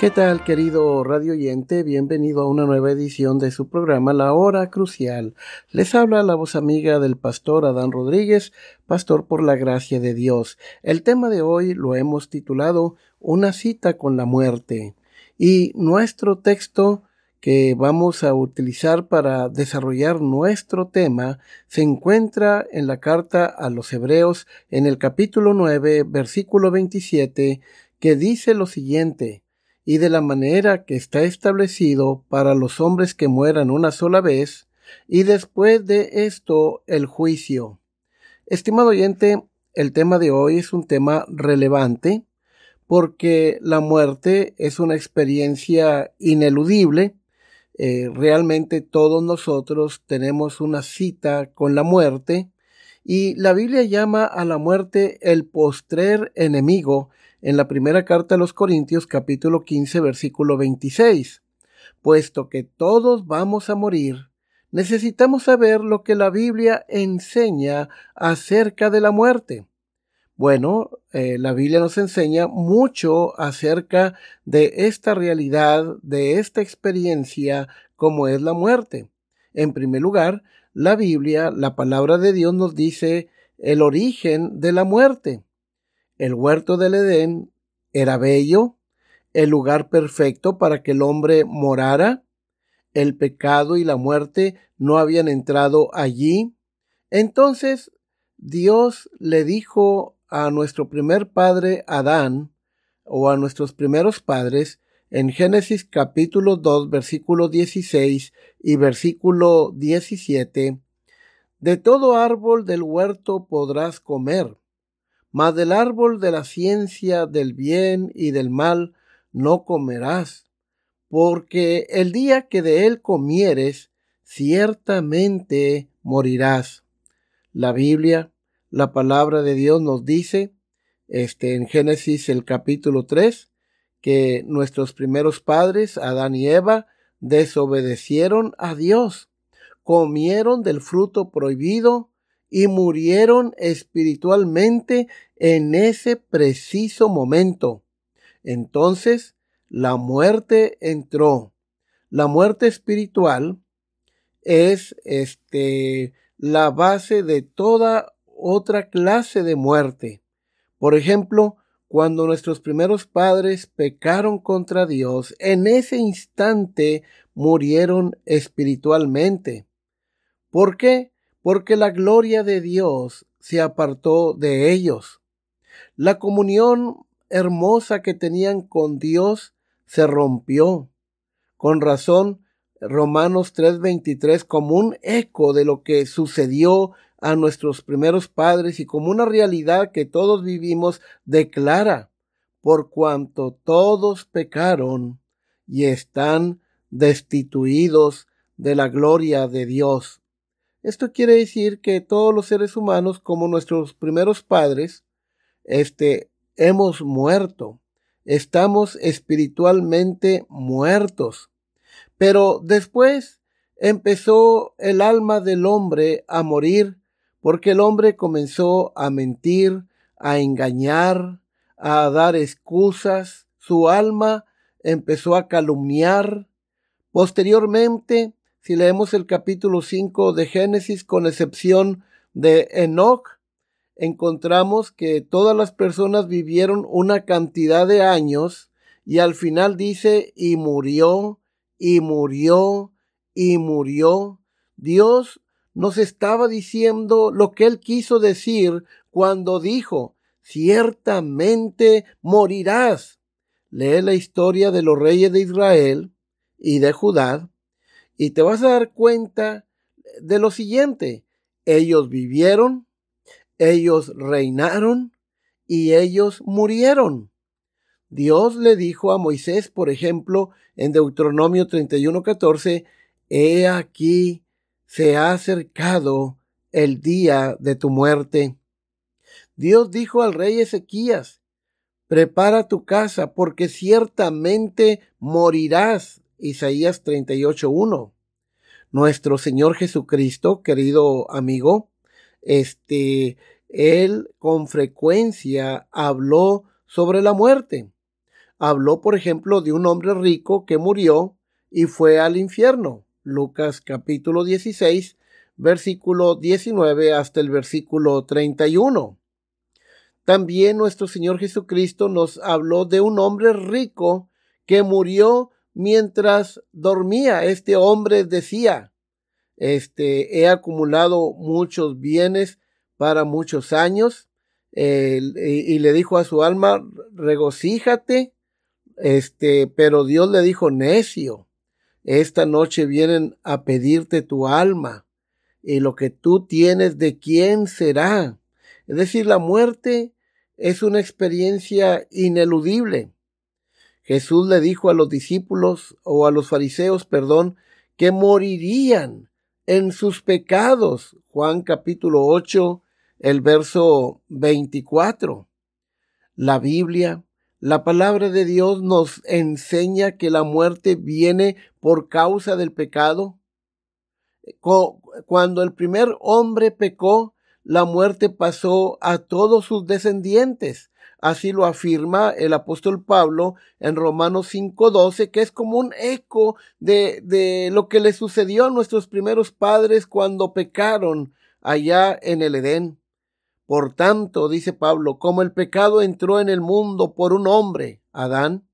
¿Qué tal, querido radio oyente? Bienvenido a una nueva edición de su programa La Hora Crucial. Les habla la voz amiga del pastor Adán Rodríguez, pastor por la gracia de Dios. El tema de hoy lo hemos titulado Una cita con la muerte. Y nuestro texto que vamos a utilizar para desarrollar nuestro tema se encuentra en la carta a los Hebreos en el capítulo 9, versículo 27, que dice lo siguiente y de la manera que está establecido para los hombres que mueran una sola vez, y después de esto el juicio. Estimado oyente, el tema de hoy es un tema relevante porque la muerte es una experiencia ineludible. Eh, realmente todos nosotros tenemos una cita con la muerte y la Biblia llama a la muerte el postrer enemigo en la primera carta a los Corintios capítulo 15 versículo 26. Puesto que todos vamos a morir, necesitamos saber lo que la Biblia enseña acerca de la muerte. Bueno, eh, la Biblia nos enseña mucho acerca de esta realidad, de esta experiencia como es la muerte. En primer lugar, la Biblia, la palabra de Dios nos dice el origen de la muerte. El huerto del Edén era bello, el lugar perfecto para que el hombre morara. El pecado y la muerte no habían entrado allí. Entonces Dios le dijo a nuestro primer padre Adán, o a nuestros primeros padres, en Génesis capítulo 2, versículo 16 y versículo 17, De todo árbol del huerto podrás comer, mas del árbol de la ciencia del bien y del mal no comerás, porque el día que de él comieres, ciertamente morirás. La Biblia, la palabra de Dios nos dice, este, en Génesis el capítulo 3, que nuestros primeros padres, Adán y Eva, desobedecieron a Dios, comieron del fruto prohibido y murieron espiritualmente en ese preciso momento. Entonces la muerte entró. La muerte espiritual es este la base de toda otra clase de muerte. Por ejemplo, cuando nuestros primeros padres pecaron contra Dios, en ese instante murieron espiritualmente. ¿Por qué? Porque la gloria de Dios se apartó de ellos. La comunión hermosa que tenían con Dios se rompió. Con razón, Romanos 3:23, como un eco de lo que sucedió a nuestros primeros padres y como una realidad que todos vivimos, declara, por cuanto todos pecaron y están destituidos de la gloria de Dios. Esto quiere decir que todos los seres humanos, como nuestros primeros padres, este, hemos muerto. Estamos espiritualmente muertos. Pero después empezó el alma del hombre a morir porque el hombre comenzó a mentir, a engañar, a dar excusas. Su alma empezó a calumniar. Posteriormente, si leemos el capítulo 5 de Génesis, con excepción de Enoch, encontramos que todas las personas vivieron una cantidad de años y al final dice y murió y murió y murió. Dios nos estaba diciendo lo que él quiso decir cuando dijo, ciertamente morirás. Lee la historia de los reyes de Israel y de Judá y te vas a dar cuenta de lo siguiente. Ellos vivieron, ellos reinaron y ellos murieron. Dios le dijo a Moisés, por ejemplo, en Deuteronomio 31:14, He aquí se ha acercado el día de tu muerte. Dios dijo al rey Ezequías, Prepara tu casa, porque ciertamente morirás. Isaías 38:1. Nuestro Señor Jesucristo, querido amigo, este, él con frecuencia habló sobre la muerte. Habló, por ejemplo, de un hombre rico que murió y fue al infierno. Lucas capítulo 16, versículo 19 hasta el versículo 31. También nuestro Señor Jesucristo nos habló de un hombre rico que murió mientras dormía. Este hombre decía, este, he acumulado muchos bienes para muchos años, y, le dijo a su alma, regocíjate, este, pero Dios le dijo, necio, esta noche vienen a pedirte tu alma, y lo que tú tienes de quién será. Es decir, la muerte es una experiencia ineludible. Jesús le dijo a los discípulos o a los fariseos, perdón, que morirían en sus pecados. Juan capítulo 8, el verso 24. La Biblia, la palabra de Dios nos enseña que la muerte viene por causa del pecado. Cuando el primer hombre pecó, la muerte pasó a todos sus descendientes. Así lo afirma el apóstol Pablo en Romanos 5:12, que es como un eco de, de lo que le sucedió a nuestros primeros padres cuando pecaron allá en el Edén. Por tanto, dice Pablo, como el pecado entró en el mundo por un hombre, Adán,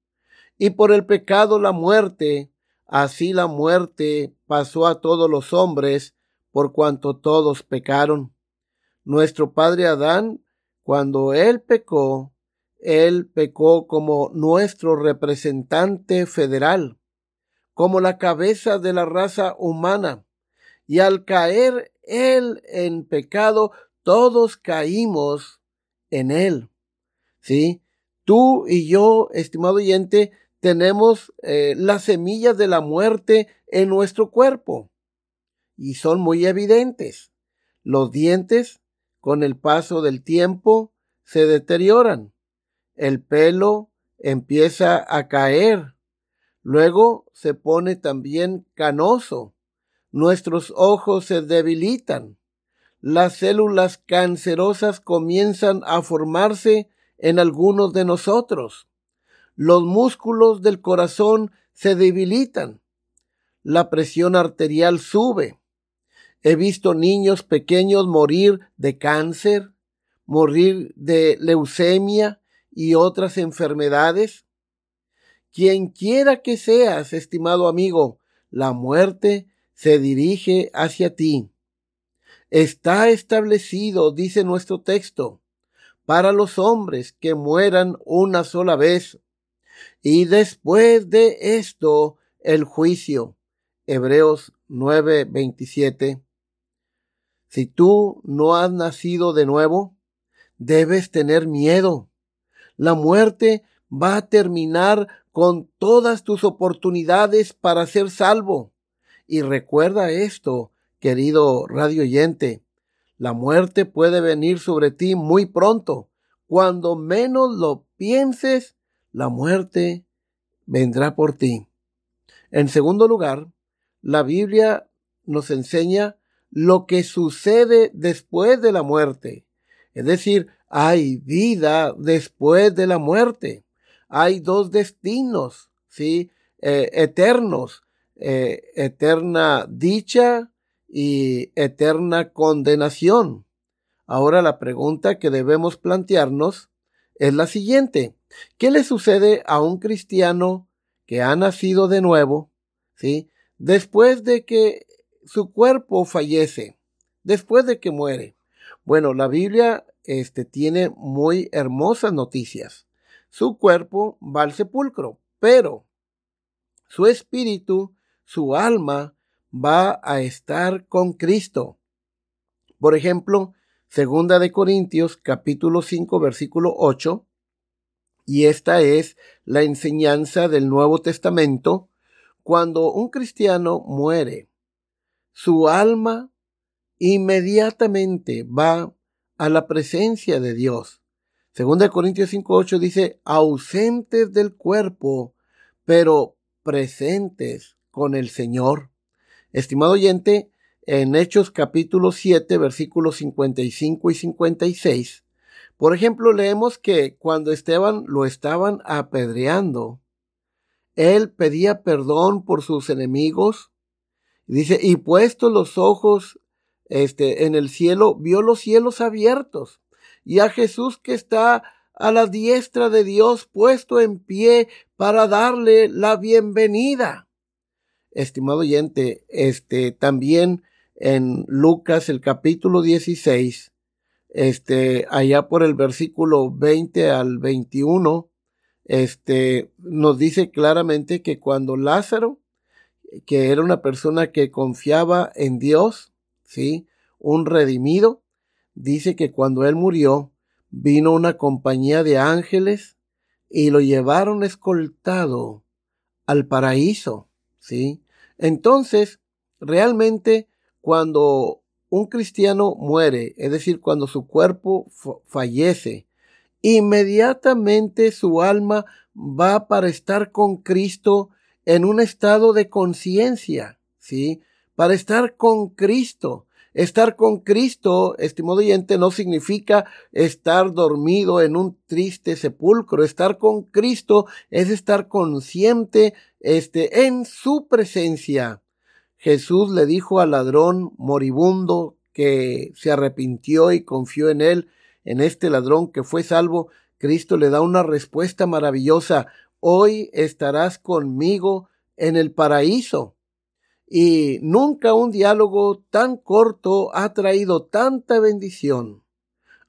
y por el pecado la muerte, así la muerte pasó a todos los hombres, por cuanto todos pecaron. Nuestro padre Adán, cuando él pecó, él pecó como nuestro representante federal, como la cabeza de la raza humana, y al caer él en pecado, todos caímos en él. ¿Sí? Tú y yo, estimado oyente, tenemos eh, las semillas de la muerte en nuestro cuerpo y son muy evidentes. Los dientes, con el paso del tiempo, se deterioran. El pelo empieza a caer. Luego se pone también canoso. Nuestros ojos se debilitan las células cancerosas comienzan a formarse en algunos de nosotros. Los músculos del corazón se debilitan. La presión arterial sube. He visto niños pequeños morir de cáncer, morir de leucemia y otras enfermedades. Quien quiera que seas, estimado amigo, la muerte se dirige hacia ti. Está establecido, dice nuestro texto, para los hombres que mueran una sola vez, y después de esto el juicio. Hebreos 9:27. Si tú no has nacido de nuevo, debes tener miedo. La muerte va a terminar con todas tus oportunidades para ser salvo. Y recuerda esto, querido radio oyente, la muerte puede venir sobre ti muy pronto. Cuando menos lo pienses, la muerte vendrá por ti. En segundo lugar, la Biblia nos enseña lo que sucede después de la muerte. Es decir, hay vida después de la muerte. Hay dos destinos, ¿sí? Eh, eternos. Eh, eterna dicha y eterna condenación. Ahora la pregunta que debemos plantearnos es la siguiente. ¿Qué le sucede a un cristiano que ha nacido de nuevo, ¿sí? Después de que su cuerpo fallece, después de que muere. Bueno, la Biblia este, tiene muy hermosas noticias. Su cuerpo va al sepulcro, pero su espíritu, su alma, va a estar con Cristo. Por ejemplo, Segunda de Corintios capítulo 5 versículo 8, y esta es la enseñanza del Nuevo Testamento, cuando un cristiano muere, su alma inmediatamente va a la presencia de Dios. Segunda Corintios 5.8 dice, ausentes del cuerpo, pero presentes con el Señor. Estimado oyente, en Hechos capítulo 7, versículos 55 y 56, por ejemplo, leemos que cuando Esteban lo estaban apedreando, él pedía perdón por sus enemigos. Dice, y puesto los ojos este, en el cielo, vio los cielos abiertos y a Jesús que está a la diestra de Dios puesto en pie para darle la bienvenida. Estimado oyente, este también en Lucas el capítulo 16, este allá por el versículo 20 al 21, este nos dice claramente que cuando Lázaro, que era una persona que confiaba en Dios, ¿sí? Un redimido. Dice que cuando él murió, vino una compañía de ángeles y lo llevaron escoltado al paraíso, ¿sí? Entonces, realmente, cuando un cristiano muere, es decir, cuando su cuerpo fallece, inmediatamente su alma va para estar con Cristo en un estado de conciencia, ¿sí? Para estar con Cristo. Estar con Cristo, estimado oyente, no significa estar dormido en un triste sepulcro. Estar con Cristo es estar consciente este, en su presencia. Jesús le dijo al ladrón moribundo que se arrepintió y confió en él, en este ladrón que fue salvo, Cristo le da una respuesta maravillosa. Hoy estarás conmigo en el paraíso. Y nunca un diálogo tan corto ha traído tanta bendición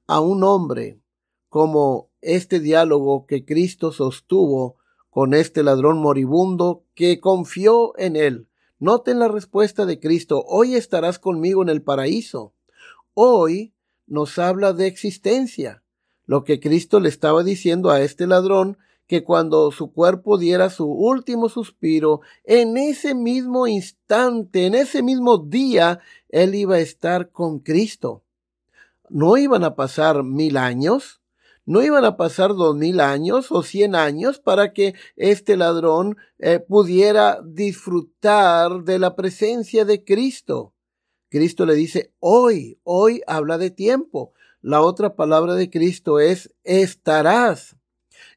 a un hombre como este diálogo que Cristo sostuvo con este ladrón moribundo que confió en él. Noten la respuesta de Cristo, hoy estarás conmigo en el paraíso. Hoy nos habla de existencia. Lo que Cristo le estaba diciendo a este ladrón que cuando su cuerpo diera su último suspiro, en ese mismo instante, en ese mismo día, él iba a estar con Cristo. No iban a pasar mil años, no iban a pasar dos mil años o cien años para que este ladrón eh, pudiera disfrutar de la presencia de Cristo. Cristo le dice, hoy, hoy habla de tiempo. La otra palabra de Cristo es estarás.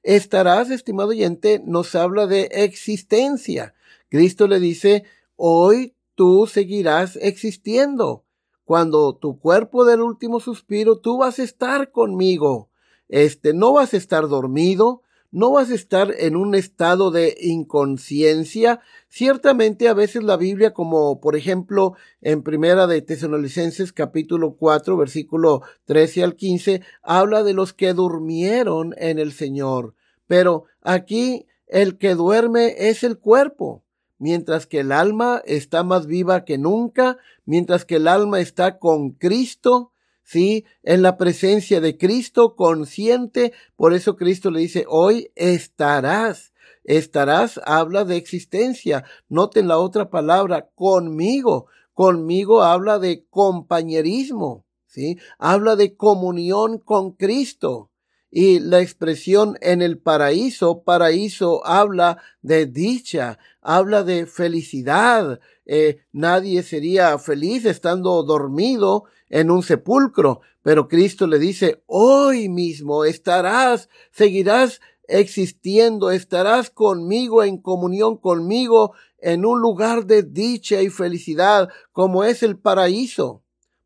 Estarás, estimado oyente, nos habla de existencia. Cristo le dice, hoy tú seguirás existiendo. Cuando tu cuerpo del último suspiro, tú vas a estar conmigo. Este, no vas a estar dormido, no vas a estar en un estado de inconsciencia. Ciertamente a veces la Biblia, como por ejemplo en Primera de Tesalonicenses capítulo 4 versículo 13 al 15, habla de los que durmieron en el Señor. Pero aquí el que duerme es el cuerpo, mientras que el alma está más viva que nunca, mientras que el alma está con Cristo, ¿sí? En la presencia de Cristo, consciente. Por eso Cristo le dice, hoy estarás. Estarás habla de existencia. Noten la otra palabra, conmigo. Conmigo habla de compañerismo, ¿sí? Habla de comunión con Cristo. Y la expresión en el paraíso, paraíso habla de dicha, habla de felicidad. Eh, nadie sería feliz estando dormido en un sepulcro, pero Cristo le dice, hoy mismo estarás, seguirás existiendo, estarás conmigo en comunión conmigo en un lugar de dicha y felicidad como es el paraíso.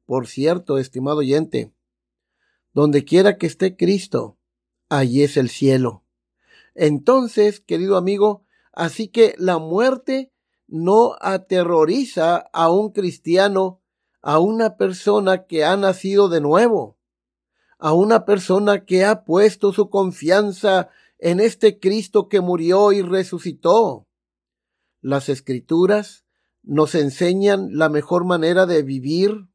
Por cierto, estimado oyente, donde quiera que esté Cristo, allí es el cielo. Entonces, querido amigo, así que la muerte no aterroriza a un cristiano a una persona que ha nacido de nuevo, a una persona que ha puesto su confianza en este Cristo que murió y resucitó. Las escrituras nos enseñan la mejor manera de vivir,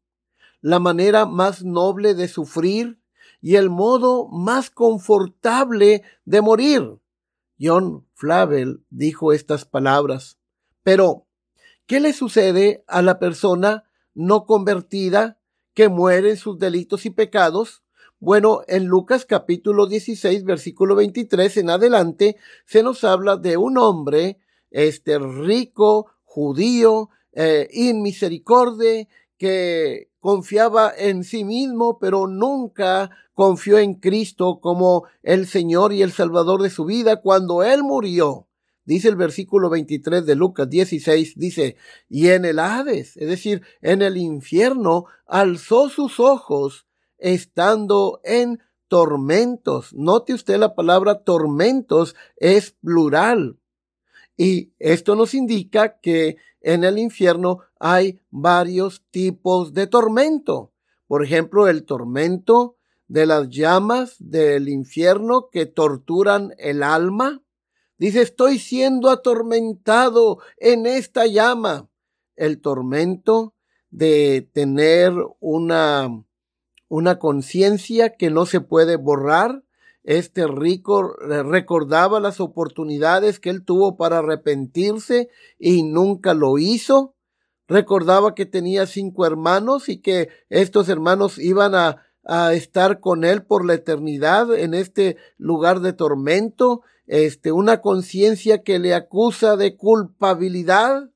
la manera más noble de sufrir y el modo más confortable de morir. John Flavel dijo estas palabras. Pero, ¿qué le sucede a la persona no convertida que muere en sus delitos y pecados? Bueno, en Lucas capítulo 16, versículo 23 en adelante, se nos habla de un hombre, este rico, judío, eh, inmisericordia, que confiaba en sí mismo, pero nunca confió en Cristo como el Señor y el Salvador de su vida cuando Él murió. Dice el versículo 23 de Lucas 16, dice, y en el Hades, es decir, en el infierno, alzó sus ojos estando en tormentos. Note usted la palabra tormentos es plural. Y esto nos indica que en el infierno hay varios tipos de tormento. Por ejemplo, el tormento de las llamas del infierno que torturan el alma. Dice, estoy siendo atormentado en esta llama. El tormento de tener una una conciencia que no se puede borrar. Este rico recordaba las oportunidades que él tuvo para arrepentirse y nunca lo hizo. Recordaba que tenía cinco hermanos y que estos hermanos iban a, a estar con él por la eternidad en este lugar de tormento. Este, una conciencia que le acusa de culpabilidad.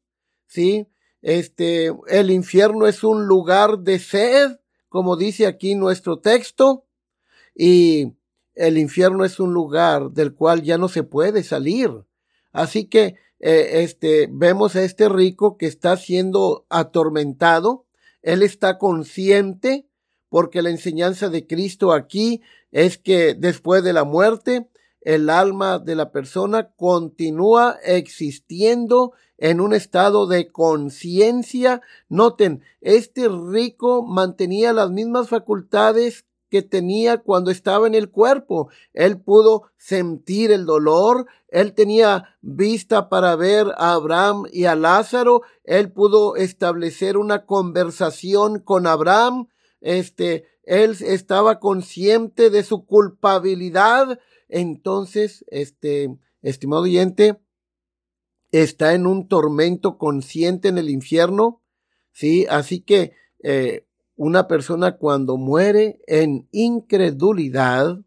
Sí, este, el infierno es un lugar de sed como dice aquí nuestro texto, y el infierno es un lugar del cual ya no se puede salir. Así que eh, este, vemos a este rico que está siendo atormentado. Él está consciente porque la enseñanza de Cristo aquí es que después de la muerte, el alma de la persona continúa existiendo en un estado de conciencia. Noten, este rico mantenía las mismas facultades que tenía cuando estaba en el cuerpo. Él pudo sentir el dolor, él tenía vista para ver a Abraham y a Lázaro, él pudo establecer una conversación con Abraham, este, él estaba consciente de su culpabilidad. Entonces, este, estimado oyente, está en un tormento consciente en el infierno, ¿sí? Así que eh, una persona cuando muere en incredulidad,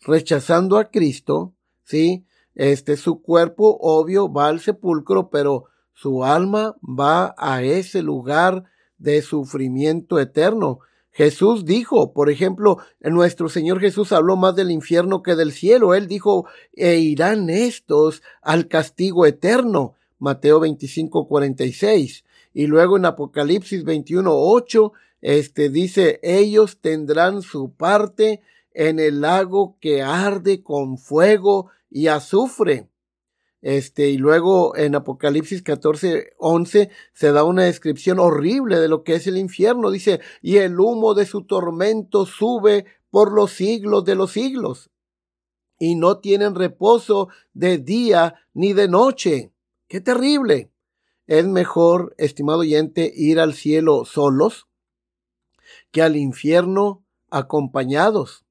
rechazando a Cristo, ¿sí? Este, su cuerpo, obvio, va al sepulcro, pero su alma va a ese lugar de sufrimiento eterno. Jesús dijo, por ejemplo, nuestro Señor Jesús habló más del infierno que del cielo. Él dijo, e irán estos al castigo eterno. Mateo 25, 46. Y luego en Apocalipsis 21, 8, este dice, ellos tendrán su parte en el lago que arde con fuego y azufre. Este, y luego en Apocalipsis 14, 11 se da una descripción horrible de lo que es el infierno. Dice, y el humo de su tormento sube por los siglos de los siglos. Y no tienen reposo de día ni de noche. ¡Qué terrible! Es mejor, estimado oyente, ir al cielo solos que al infierno acompañados.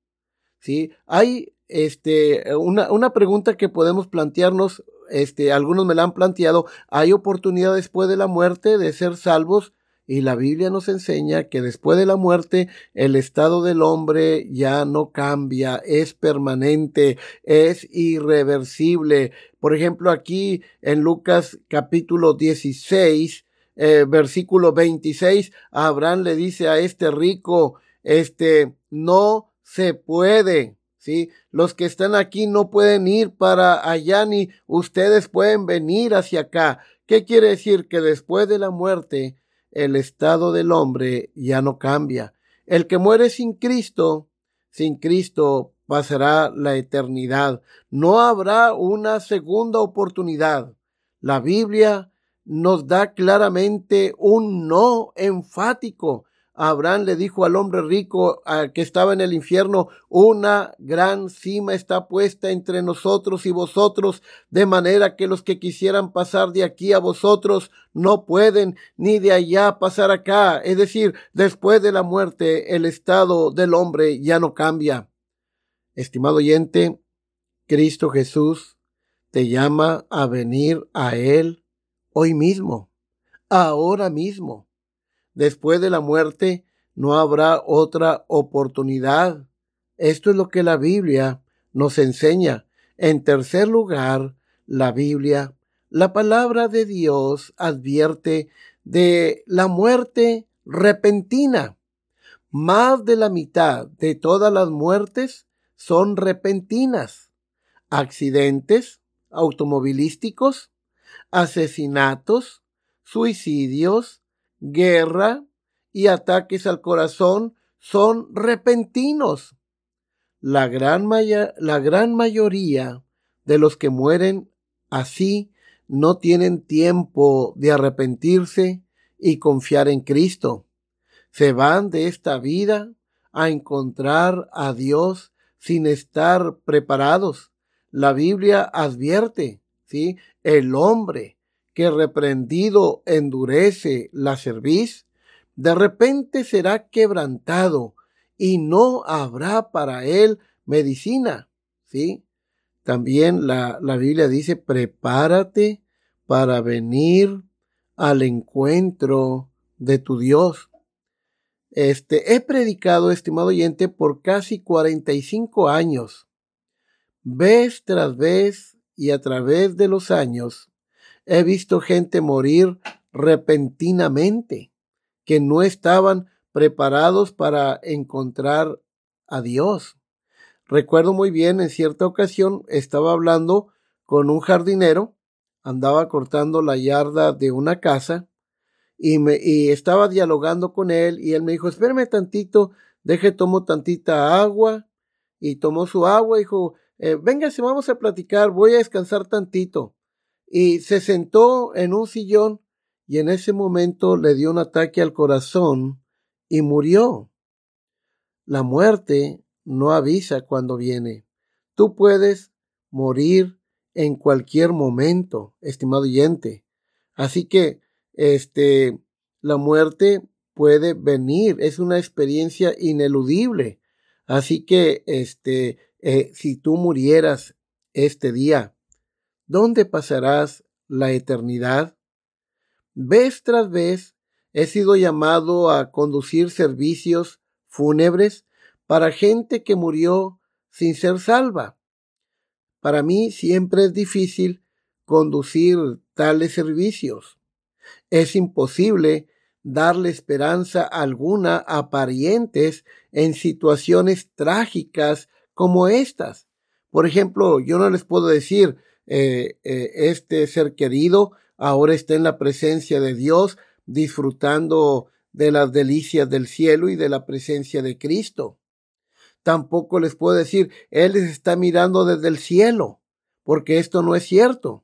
¿Sí? Hay este, una, una pregunta que podemos plantearnos este, algunos me la han planteado, hay oportunidad después de la muerte de ser salvos y la Biblia nos enseña que después de la muerte el estado del hombre ya no cambia, es permanente, es irreversible. Por ejemplo, aquí en Lucas capítulo 16, eh, versículo 26, Abraham le dice a este rico, este, no se puede Los que están aquí no pueden ir para allá ni ustedes pueden venir hacia acá. ¿Qué quiere decir? Que después de la muerte el estado del hombre ya no cambia. El que muere sin Cristo, sin Cristo pasará la eternidad. No habrá una segunda oportunidad. La Biblia nos da claramente un no enfático Abraham le dijo al hombre rico que estaba en el infierno, una gran cima está puesta entre nosotros y vosotros, de manera que los que quisieran pasar de aquí a vosotros no pueden, ni de allá pasar acá. Es decir, después de la muerte, el estado del hombre ya no cambia. Estimado oyente, Cristo Jesús te llama a venir a Él hoy mismo, ahora mismo después de la muerte no habrá otra oportunidad. Esto es lo que la Biblia nos enseña. En tercer lugar, la Biblia, la palabra de Dios advierte de la muerte repentina. Más de la mitad de todas las muertes son repentinas. Accidentes automovilísticos, asesinatos, suicidios, guerra y ataques al corazón son repentinos. La gran, mayoría de los que mueren así no tienen tiempo de arrepentirse y confiar en Cristo. Se van de esta vida a encontrar a Dios sin estar preparados. La Biblia advierte, ¿sí? El hombre que reprendido endurece la cerviz, de repente será quebrantado y no habrá para él medicina. ¿Sí? También la, la Biblia dice, prepárate para venir al encuentro de tu Dios. Este, he predicado, estimado oyente, por casi 45 años. Vez tras vez y a través de los años, He visto gente morir repentinamente, que no estaban preparados para encontrar a Dios. Recuerdo muy bien, en cierta ocasión estaba hablando con un jardinero, andaba cortando la yarda de una casa y, me, y estaba dialogando con él y él me dijo, espérame tantito, deje tomo tantita agua y tomó su agua y dijo, eh, véngase, vamos a platicar, voy a descansar tantito y se sentó en un sillón y en ese momento le dio un ataque al corazón y murió. La muerte no avisa cuando viene. Tú puedes morir en cualquier momento, estimado oyente. Así que, este, la muerte puede venir, es una experiencia ineludible. Así que, este, eh, si tú murieras este día, ¿Dónde pasarás la eternidad? Vez tras vez he sido llamado a conducir servicios fúnebres para gente que murió sin ser salva. Para mí siempre es difícil conducir tales servicios. Es imposible darle esperanza alguna a parientes en situaciones trágicas como estas. Por ejemplo, yo no les puedo decir, eh, eh, este ser querido ahora está en la presencia de Dios, disfrutando de las delicias del cielo y de la presencia de Cristo. Tampoco les puedo decir, Él les está mirando desde el cielo, porque esto no es cierto.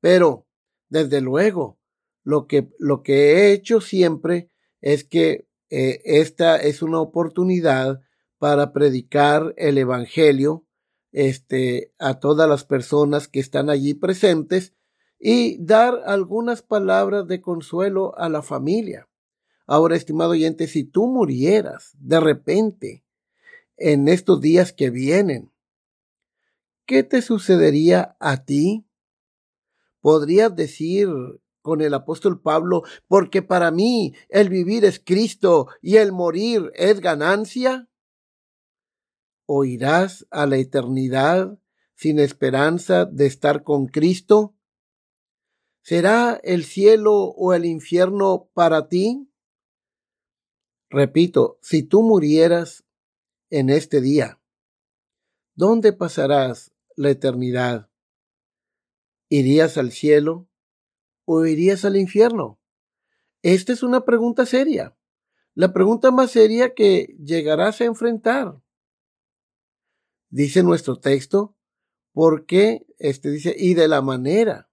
Pero, desde luego, lo que, lo que he hecho siempre es que eh, esta es una oportunidad para predicar el Evangelio este, a todas las personas que están allí presentes y dar algunas palabras de consuelo a la familia. Ahora, estimado oyente, si tú murieras de repente en estos días que vienen, ¿qué te sucedería a ti? ¿Podrías decir con el apóstol Pablo, porque para mí el vivir es Cristo y el morir es ganancia? O irás a la eternidad sin esperanza de estar con Cristo? ¿Será el cielo o el infierno para ti? Repito, si tú murieras en este día, ¿dónde pasarás la eternidad? ¿Irías al cielo o irías al infierno? Esta es una pregunta seria, la pregunta más seria que llegarás a enfrentar dice nuestro texto, porque este dice, y de la manera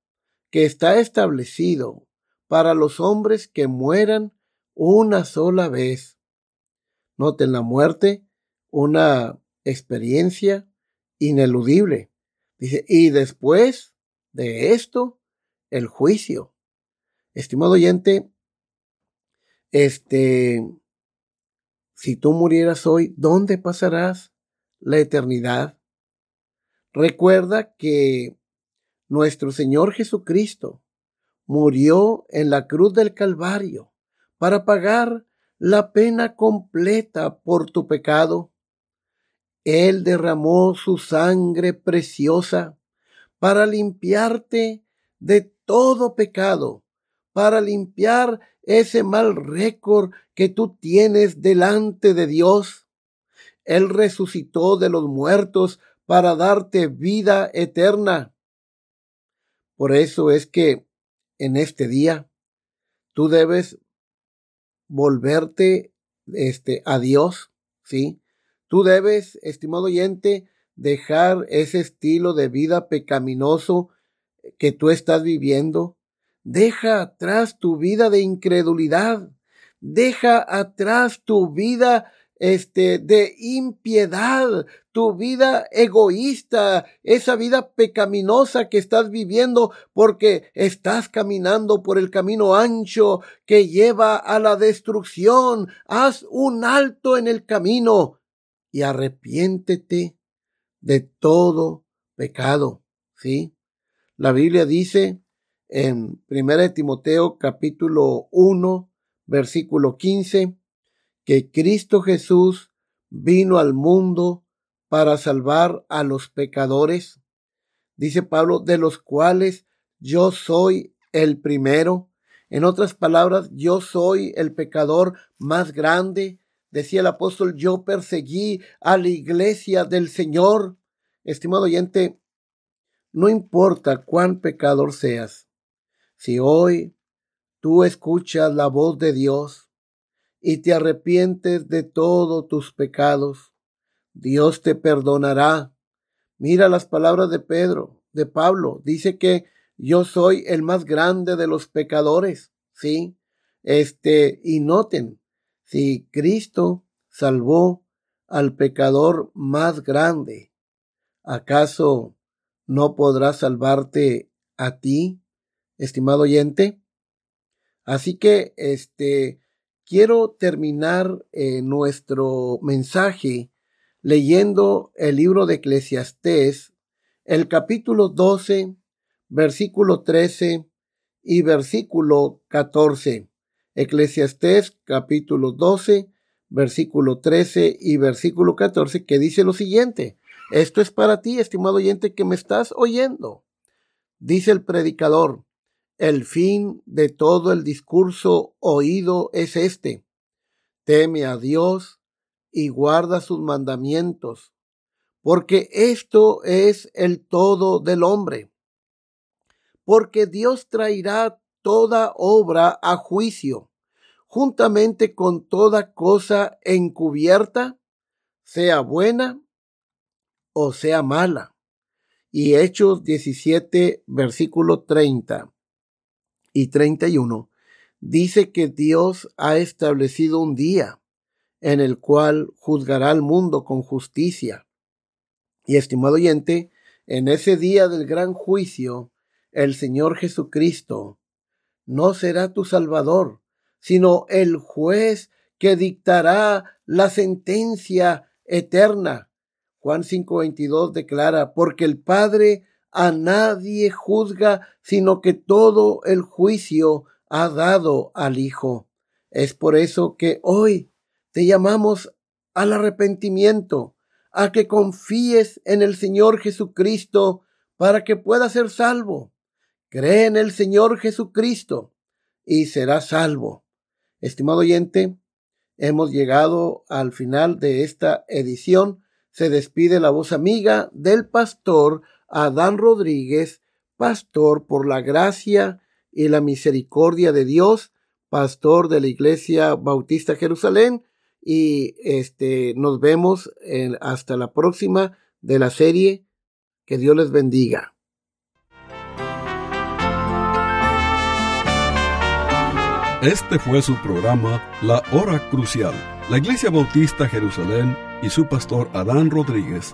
que está establecido para los hombres que mueran una sola vez, Noten la muerte, una experiencia ineludible. Dice, y después de esto, el juicio. Estimado oyente, este, si tú murieras hoy, ¿dónde pasarás la eternidad? Recuerda que nuestro Señor Jesucristo murió en la cruz del Calvario para pagar la pena completa por tu pecado. Él derramó su sangre preciosa para limpiarte de todo pecado, para limpiar ese mal récord que tú tienes delante de Dios. Él resucitó de los muertos para darte vida eterna. Por eso es que en este día tú debes volverte este a Dios, ¿sí? Tú debes, estimado oyente, dejar ese estilo de vida pecaminoso que tú estás viviendo. Deja atrás tu vida de incredulidad. Deja atrás tu vida este, de impiedad, tu vida egoísta, esa vida pecaminosa que estás viviendo porque estás caminando por el camino ancho que lleva a la destrucción. Haz un alto en el camino y arrepiéntete de todo pecado. ¿Sí? La Biblia dice en 1 Timoteo capítulo 1, versículo 15, que Cristo Jesús vino al mundo para salvar a los pecadores. Dice Pablo, de los cuales yo soy el primero. En otras palabras, yo soy el pecador más grande. Decía el apóstol, yo perseguí a la iglesia del Señor. Estimado oyente, no importa cuán pecador seas, si hoy tú escuchas la voz de Dios y te arrepientes de todos tus pecados, Dios te perdonará. Mira las palabras de Pedro, de Pablo. Dice que yo soy el más grande de los pecadores. Sí. Este, y noten, si Cristo salvó al pecador más grande, ¿acaso no podrá salvarte a ti, estimado oyente? Así que, este, quiero terminar eh, nuestro mensaje leyendo el libro de Eclesiastés, el capítulo 12, versículo 13 y versículo 14. Eclesiastés capítulo 12, versículo 13 y versículo 14, que dice lo siguiente. Esto es para ti, estimado oyente, que me estás oyendo. Dice el predicador, el fin de todo el discurso oído es este. Teme a Dios y guarda sus mandamientos, porque esto es el todo del hombre. Porque Dios traerá toda obra a juicio, juntamente con toda cosa encubierta, sea buena o sea mala. Y Hechos 17, versículo 30 y 31, dice que Dios ha establecido un día en el cual juzgará al mundo con justicia. Y estimado oyente, en ese día del gran juicio, el Señor Jesucristo no será tu Salvador, sino el juez que dictará la sentencia eterna. Juan 5:22 declara, porque el Padre a nadie juzga, sino que todo el juicio ha dado al Hijo. Es por eso que hoy te llamamos al arrepentimiento, a que confíes en el Señor Jesucristo para que puedas ser salvo. Cree en el Señor Jesucristo y serás salvo. Estimado oyente, hemos llegado al final de esta edición. Se despide la voz amiga del pastor Adán Rodríguez, pastor por la gracia y la misericordia de Dios, pastor de la Iglesia Bautista Jerusalén, y este nos vemos hasta la próxima de la serie. Que Dios les bendiga. Este fue su programa La Hora Crucial La Iglesia Bautista Jerusalén y su pastor Adán Rodríguez